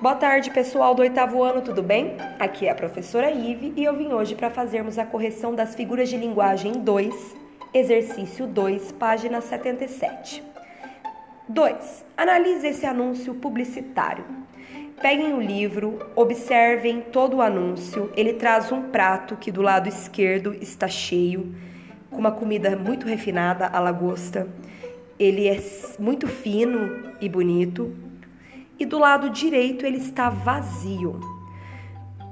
Boa tarde, pessoal do oitavo ano, tudo bem? Aqui é a professora Ive e eu vim hoje para fazermos a correção das figuras de linguagem 2, exercício 2, página 77. 2. Analise esse anúncio publicitário. Peguem o livro, observem todo o anúncio. Ele traz um prato que do lado esquerdo está cheio, com uma comida muito refinada, a lagosta. Ele é muito fino e bonito, e do lado direito ele está vazio.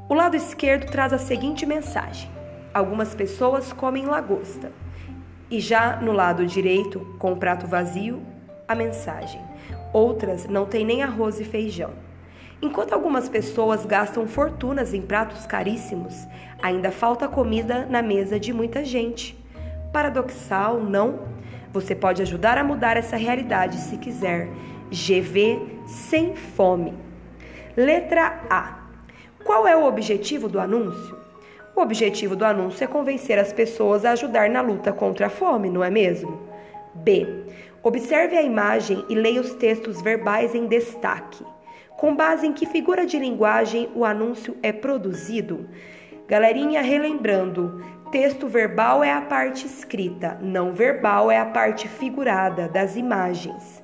O lado esquerdo traz a seguinte mensagem: Algumas pessoas comem lagosta. E já no lado direito, com o prato vazio, a mensagem: Outras não têm nem arroz e feijão. Enquanto algumas pessoas gastam fortunas em pratos caríssimos, ainda falta comida na mesa de muita gente. Paradoxal, não? Você pode ajudar a mudar essa realidade se quiser GV sem fome. Letra A. Qual é o objetivo do anúncio? O objetivo do anúncio é convencer as pessoas a ajudar na luta contra a fome, não é mesmo? B. Observe a imagem e leia os textos verbais em destaque. Com base em que figura de linguagem o anúncio é produzido? Galerinha, relembrando, texto verbal é a parte escrita, não verbal é a parte figurada das imagens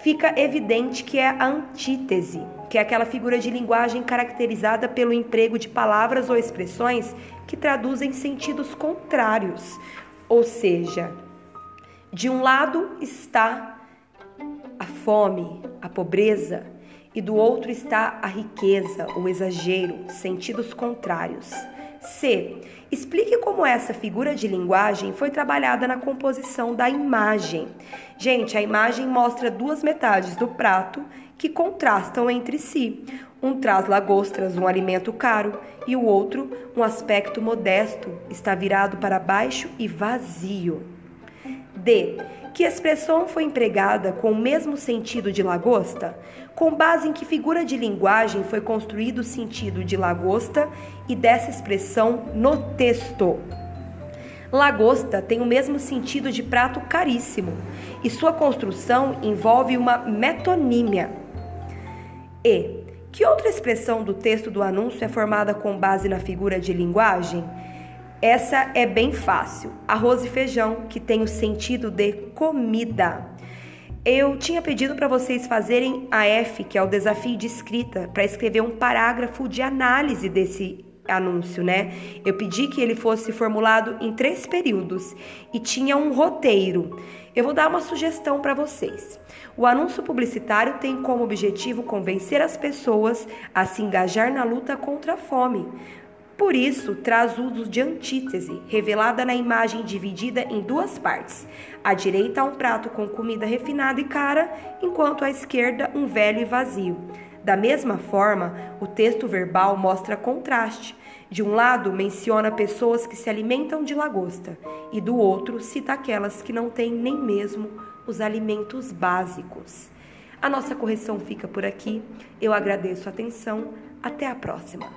fica evidente que é a antítese, que é aquela figura de linguagem caracterizada pelo emprego de palavras ou expressões que traduzem sentidos contrários. Ou seja, de um lado está a fome, a pobreza, e do outro está a riqueza, o exagero, sentidos contrários. C. Explique como essa figura de linguagem foi trabalhada na composição da imagem. Gente, a imagem mostra duas metades do prato que contrastam entre si. Um traz lagostras, um alimento caro, e o outro, um aspecto modesto, está virado para baixo e vazio. D. Que expressão foi empregada com o mesmo sentido de lagosta? Com base em que figura de linguagem foi construído o sentido de lagosta e dessa expressão no texto? Lagosta tem o mesmo sentido de prato caríssimo e sua construção envolve uma metonímia. E. Que outra expressão do texto do anúncio é formada com base na figura de linguagem? Essa é bem fácil. Arroz e feijão, que tem o sentido de comida. Eu tinha pedido para vocês fazerem a F, que é o desafio de escrita, para escrever um parágrafo de análise desse anúncio, né? Eu pedi que ele fosse formulado em três períodos e tinha um roteiro. Eu vou dar uma sugestão para vocês. O anúncio publicitário tem como objetivo convencer as pessoas a se engajar na luta contra a fome. Por isso, traz uso de antítese, revelada na imagem dividida em duas partes. À direita, um prato com comida refinada e cara, enquanto à esquerda, um velho e vazio. Da mesma forma, o texto verbal mostra contraste. De um lado, menciona pessoas que se alimentam de lagosta, e do outro, cita aquelas que não têm nem mesmo os alimentos básicos. A nossa correção fica por aqui. Eu agradeço a atenção. Até a próxima.